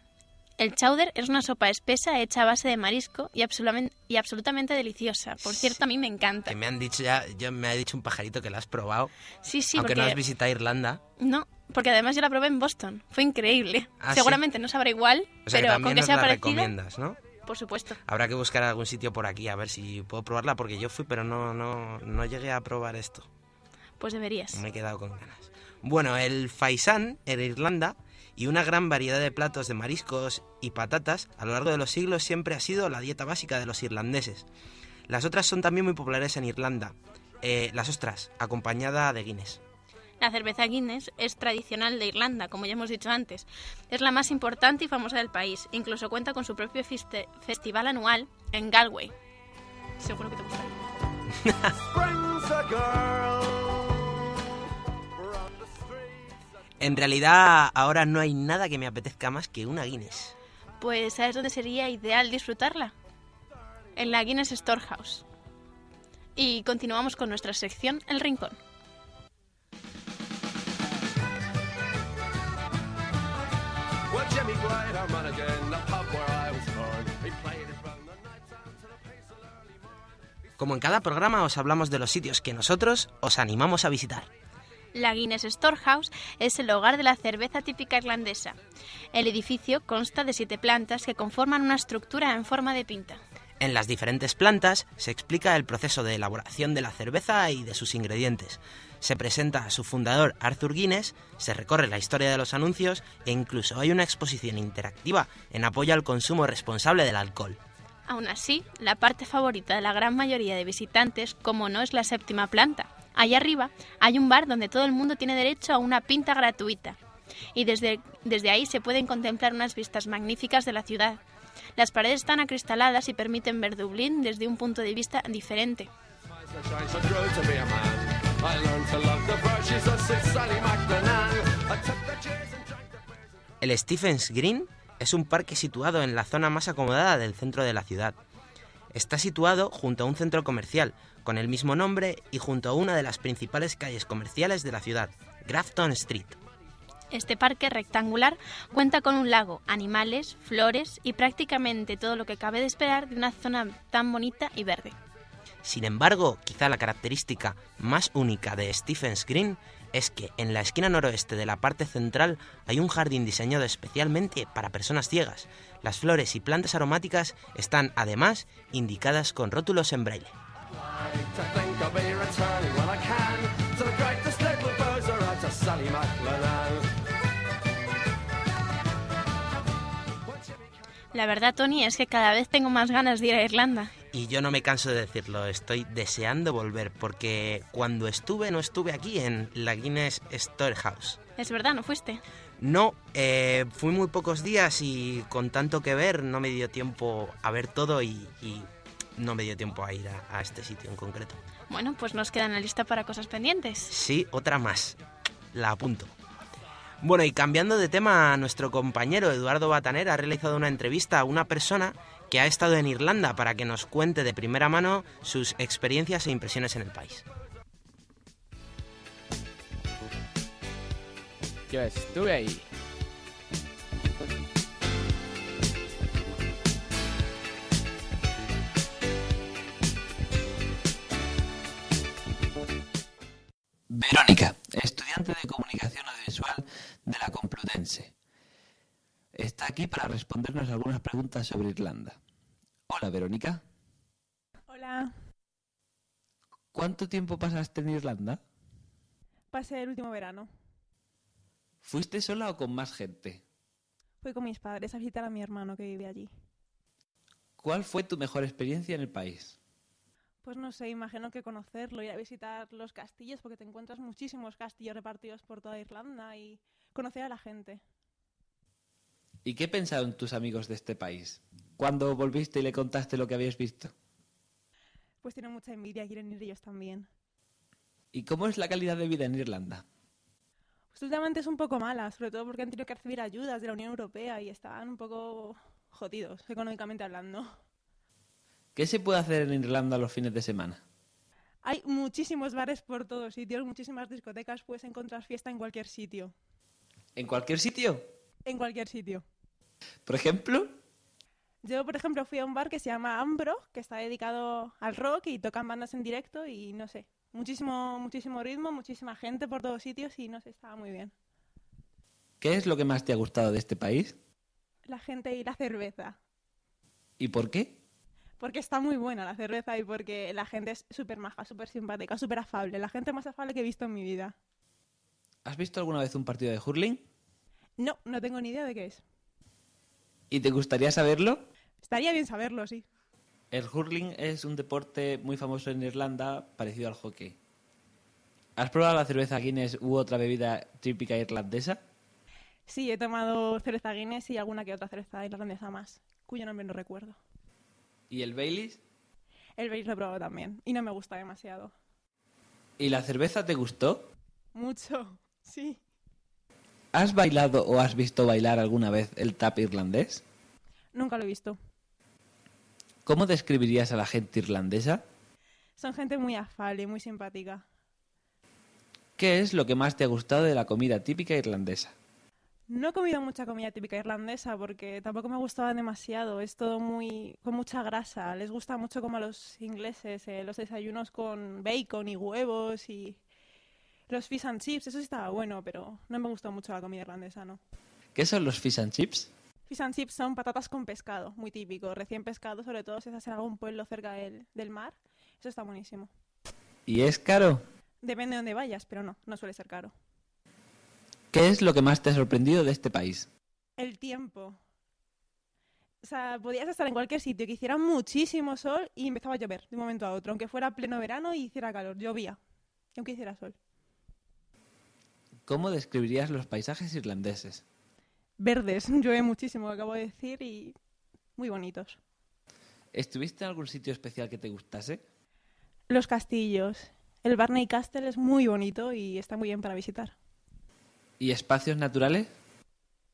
El chowder es una sopa espesa hecha a base de marisco y absolutamente, y absolutamente deliciosa. Por cierto, a mí me encanta. Que me han dicho ya, yo me ha dicho un pajarito que la has probado. Sí, sí, aunque porque... no has visitado Irlanda. No, porque además yo la probé en Boston. Fue increíble. ¿Ah, sí? Seguramente no sabrá igual, O sea, que pero también con que nos sea la parecida, recomiendas, ¿no? por supuesto. Habrá que buscar algún sitio por aquí a ver si puedo probarla porque yo fui pero no, no, no llegué a probar esto. Pues deberías. Me he quedado con ganas. Bueno, el faisán en Irlanda y una gran variedad de platos de mariscos y patatas a lo largo de los siglos siempre ha sido la dieta básica de los irlandeses. Las otras son también muy populares en Irlanda. Eh, las ostras, acompañada de Guinness. La cerveza Guinness es tradicional de Irlanda, como ya hemos dicho antes. Es la más importante y famosa del país. Incluso cuenta con su propio festival anual en Galway. Seguro que te gustaría. En realidad ahora no hay nada que me apetezca más que una Guinness. Pues ¿sabes dónde sería ideal disfrutarla? En la Guinness Storehouse. Y continuamos con nuestra sección El Rincón. Jimmy Gray, our manager in the pub where I was born. He played it round the night time to the pace of the early morning. Como en cada programa os hablamos de los sitios que nosotros os animamos a visitar. La Guinness Storehouse es el hogar de la cerveza típica irlandesa. El edificio consta de siete plantas que conforman una estructura en forma de pinta. En las diferentes plantas se explica el proceso de elaboración de la cerveza y de sus ingredientes. Se presenta a su fundador Arthur Guinness, se recorre la historia de los anuncios e incluso hay una exposición interactiva en apoyo al consumo responsable del alcohol. Aún así, la parte favorita de la gran mayoría de visitantes, como no es la séptima planta. Allá arriba hay un bar donde todo el mundo tiene derecho a una pinta gratuita. Y desde, desde ahí se pueden contemplar unas vistas magníficas de la ciudad. Las paredes están acristaladas y permiten ver Dublín desde un punto de vista diferente. El Stephens Green es un parque situado en la zona más acomodada del centro de la ciudad. Está situado junto a un centro comercial con el mismo nombre y junto a una de las principales calles comerciales de la ciudad, Grafton Street. Este parque rectangular cuenta con un lago, animales, flores y prácticamente todo lo que cabe de esperar de una zona tan bonita y verde. Sin embargo, quizá la característica más única de Stephens Green es que en la esquina noroeste de la parte central hay un jardín diseñado especialmente para personas ciegas. Las flores y plantas aromáticas están además indicadas con rótulos en braille. La verdad, Tony, es que cada vez tengo más ganas de ir a Irlanda. Y yo no me canso de decirlo, estoy deseando volver porque cuando estuve no estuve aquí en la Guinness Storehouse. Es verdad, ¿no fuiste? No, eh, fui muy pocos días y con tanto que ver no me dio tiempo a ver todo y, y no me dio tiempo a ir a, a este sitio en concreto. Bueno, pues nos queda una lista para cosas pendientes. Sí, otra más. La apunto. Bueno, y cambiando de tema, nuestro compañero Eduardo Bataner ha realizado una entrevista a una persona que ha estado en Irlanda para que nos cuente de primera mano sus experiencias e impresiones en el país. Yo estuve ahí. Verónica, estudiante de comunicación audiovisual de la Complutense. Está aquí para respondernos algunas preguntas sobre Irlanda. Hola, Verónica. Hola, ¿Cuánto tiempo pasaste en Irlanda? pasé el último verano. ¿Fuiste sola o con más gente? Fui con mis padres a visitar a mi hermano que vive allí. ¿Cuál fue tu mejor experiencia en el país? Pues no sé, imagino que conocerlo, ir a visitar los castillos, porque te encuentras muchísimos castillos repartidos por toda Irlanda y conocer a la gente. ¿Y qué pensaron tus amigos de este país? ¿Cuándo volviste y le contaste lo que habías visto? Pues tienen mucha envidia, quieren ir ellos también. ¿Y cómo es la calidad de vida en Irlanda? Pues últimamente es un poco mala, sobre todo porque han tenido que recibir ayudas de la Unión Europea y están un poco jodidos, económicamente hablando. ¿Qué se puede hacer en Irlanda los fines de semana? Hay muchísimos bares por todos sitios, muchísimas discotecas, puedes encontrar fiesta en cualquier sitio. ¿En cualquier sitio? En cualquier sitio. Por ejemplo, Yo, por ejemplo, fui a un bar que se llama Ambro, que está dedicado al rock y tocan bandas en directo y no sé, muchísimo, muchísimo ritmo, muchísima gente por todos sitios y no sé, estaba muy bien. ¿qué es lo que más te ha gustado de este país? La gente y la cerveza. ¿Y por qué? Porque está muy buena la cerveza y porque la gente es súper maja, súper simpática, súper afable. La gente más afable que he visto en mi vida. ¿Has visto alguna vez un partido de hurling? No, no tengo ni idea de qué es. ¿Y te gustaría saberlo? Estaría bien saberlo, sí. El hurling es un deporte muy famoso en Irlanda, parecido al hockey. ¿Has probado la cerveza Guinness u otra bebida típica irlandesa? Sí, he tomado cerveza Guinness y alguna que otra cerveza irlandesa más, cuyo nombre no recuerdo. ¿Y el Baileys? El Baileys lo he probado también y no me gusta demasiado. ¿Y la cerveza te gustó? Mucho, sí. ¿Has bailado o has visto bailar alguna vez el tap irlandés? Nunca lo he visto. ¿Cómo describirías a la gente irlandesa? Son gente muy afable, muy simpática. ¿Qué es lo que más te ha gustado de la comida típica irlandesa? No he comido mucha comida típica irlandesa porque tampoco me gustaba demasiado. Es todo muy con mucha grasa. Les gusta mucho como a los ingleses eh, los desayunos con bacon y huevos y los fish and chips. Eso sí estaba bueno, pero no me gustó mucho la comida irlandesa, ¿no? ¿Qué son los fish and chips? Fish and chips son patatas con pescado, muy típico, recién pescado, sobre todo si estás en algún pueblo cerca del, del mar. Eso está buenísimo. ¿Y es caro? Depende de dónde vayas, pero no, no suele ser caro. ¿Qué es lo que más te ha sorprendido de este país? El tiempo. O sea, podías estar en cualquier sitio que hiciera muchísimo sol y empezaba a llover de un momento a otro. Aunque fuera pleno verano y hiciera calor, llovía. Aunque hiciera sol. ¿Cómo describirías los paisajes irlandeses? Verdes, llueve muchísimo, acabo de decir, y muy bonitos. ¿Estuviste en algún sitio especial que te gustase? Los castillos. El Barney Castle es muy bonito y está muy bien para visitar. ¿Y espacios naturales?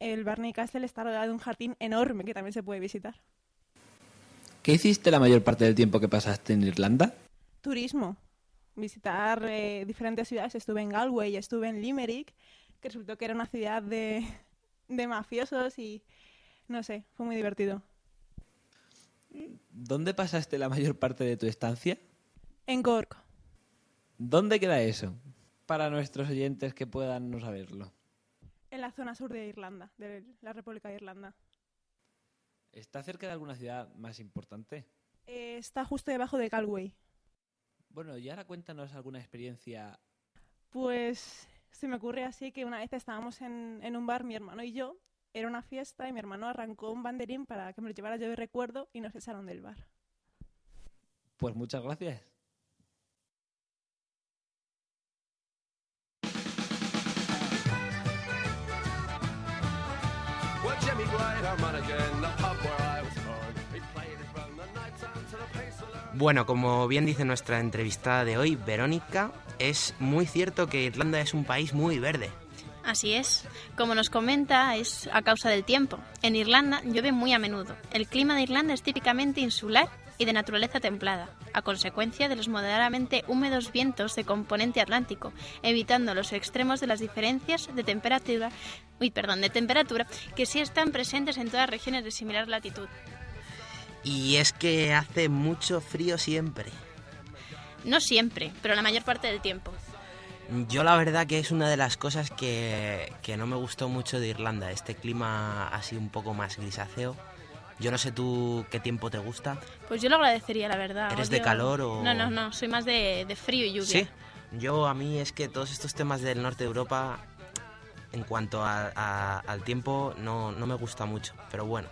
El Barney Castle está rodeado de un jardín enorme que también se puede visitar. ¿Qué hiciste la mayor parte del tiempo que pasaste en Irlanda? Turismo. Visitar eh, diferentes ciudades. Estuve en Galway, estuve en Limerick, que resultó que era una ciudad de, de mafiosos y no sé, fue muy divertido. ¿Dónde pasaste la mayor parte de tu estancia? En Cork. ¿Dónde queda eso? Para nuestros oyentes que puedan no saberlo. En la zona sur de Irlanda, de la República de Irlanda. ¿Está cerca de alguna ciudad más importante? Eh, está justo debajo de Galway. Bueno, y ahora cuéntanos alguna experiencia. Pues se me ocurre así que una vez estábamos en, en un bar, mi hermano y yo, era una fiesta y mi hermano arrancó un banderín para que me lo llevara yo de recuerdo y nos echaron del bar. Pues muchas gracias. Well, Jimmy White, Bueno, como bien dice nuestra entrevistada de hoy, Verónica, es muy cierto que Irlanda es un país muy verde. Así es. Como nos comenta, es a causa del tiempo. En Irlanda llueve muy a menudo. El clima de Irlanda es típicamente insular y de naturaleza templada, a consecuencia de los moderadamente húmedos vientos de componente atlántico, evitando los extremos de las diferencias de temperatura, perdón, de temperatura que sí están presentes en todas regiones de similar latitud. Y es que hace mucho frío siempre. No siempre, pero la mayor parte del tiempo. Yo la verdad que es una de las cosas que, que no me gustó mucho de Irlanda, este clima así un poco más grisáceo. Yo no sé tú qué tiempo te gusta. Pues yo lo agradecería, la verdad. ¿Eres de calor o...? No, no, no, soy más de, de frío y lluvia. Sí, yo a mí es que todos estos temas del norte de Europa, en cuanto a- a- al tiempo, no, no me gusta mucho. Pero bueno,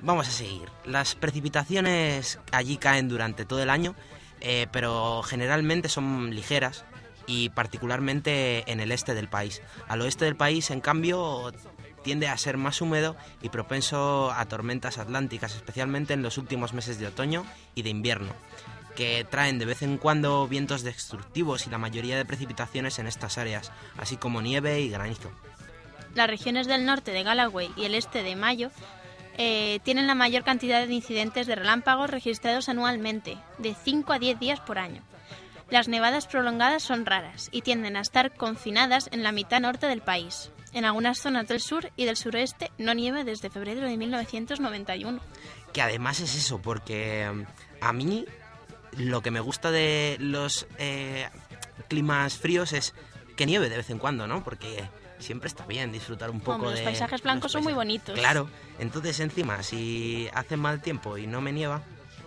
vamos a seguir. Las precipitaciones allí caen durante todo el año, eh, pero generalmente son ligeras y particularmente en el este del país. Al oeste del país, en cambio, tiende a ser más húmedo y propenso a tormentas atlánticas, especialmente en los últimos meses de otoño y de invierno, que traen de vez en cuando vientos destructivos y la mayoría de precipitaciones en estas áreas, así como nieve y granizo. Las regiones del norte de Galloway y el este de Mayo eh, tienen la mayor cantidad de incidentes de relámpagos registrados anualmente, de 5 a 10 días por año. Las nevadas prolongadas son raras y tienden a estar confinadas en la mitad norte del país. En algunas zonas del sur y del sureste no nieva desde febrero de 1991. Que además es eso, porque mm, a mí lo que me gusta de los eh, climas fríos es que nieve de vez en cuando, ¿no? Porque siempre está bien disfrutar un poco Hombre, los de... paisajes blancos los son muy bonitos. Claro, entonces encima si hace mal tiempo y no me nieva,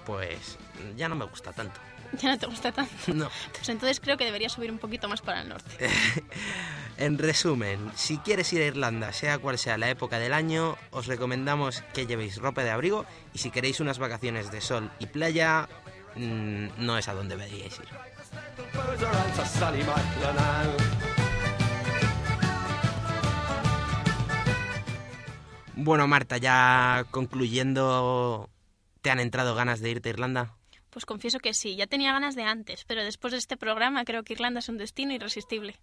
pues ya no me gusta tanto. Ya no te gusta tanto. No. Pues entonces creo que debería subir un poquito más para el norte. En resumen, si quieres ir a Irlanda, sea cual sea la época del año, os recomendamos que llevéis ropa de abrigo y si queréis unas vacaciones de sol y playa, mm, no es a donde deberíais ir. Bueno, Marta, ya concluyendo, ¿te han entrado ganas de irte a Irlanda? Pues confieso que sí, ya tenía ganas de antes, pero después de este programa creo que Irlanda es un destino irresistible.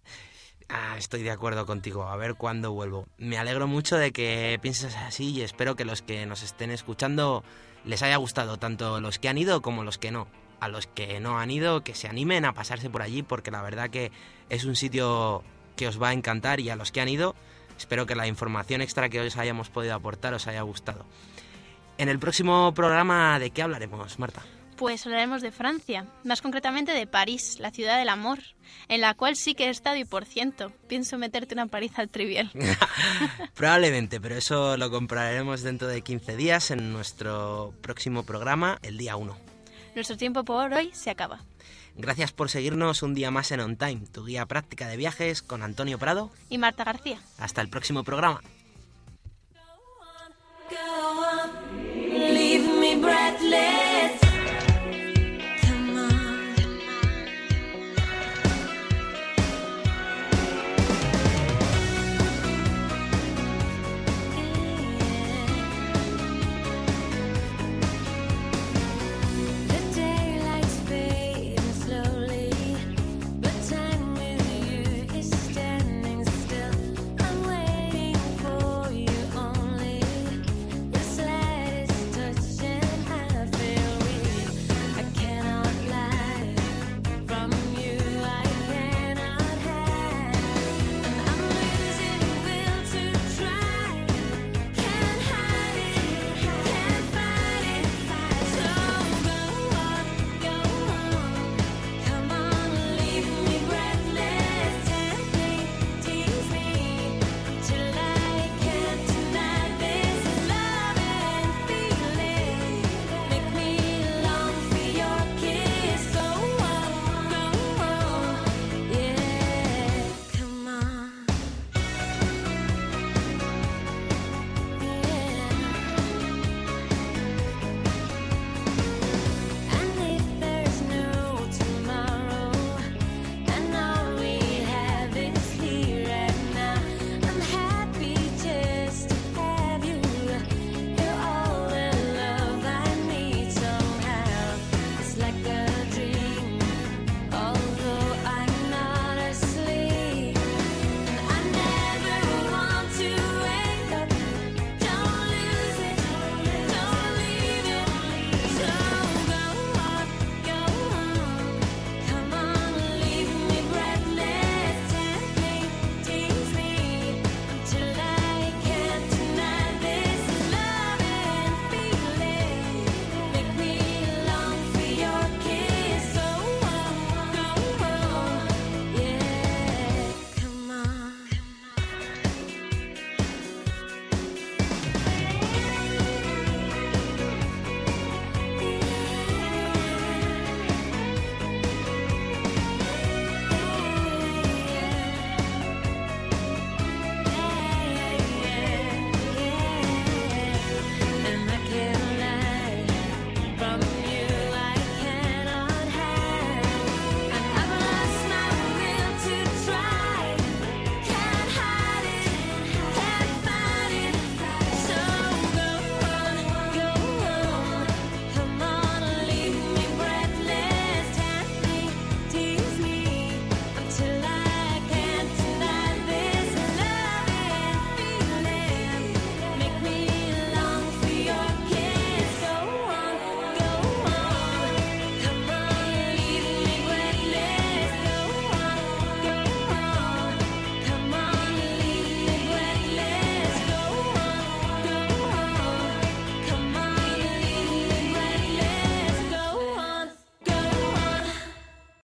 Ah, estoy de acuerdo contigo, a ver cuándo vuelvo. Me alegro mucho de que pienses así y espero que los que nos estén escuchando les haya gustado, tanto los que han ido como los que no. A los que no han ido, que se animen a pasarse por allí, porque la verdad que es un sitio que os va a encantar y a los que han ido, Espero que la información extra que os hayamos podido aportar os haya gustado. En el próximo programa, ¿de qué hablaremos, Marta? Pues hablaremos de Francia, más concretamente de París, la ciudad del amor, en la cual sí que he estado y por ciento, pienso meterte una paliza al trivial. Probablemente, pero eso lo compraremos dentro de 15 días en nuestro próximo programa, el día 1. Nuestro tiempo por hoy se acaba. Gracias por seguirnos un día más en On Time, tu guía práctica de viajes con Antonio Prado y Marta García. Hasta el próximo programa.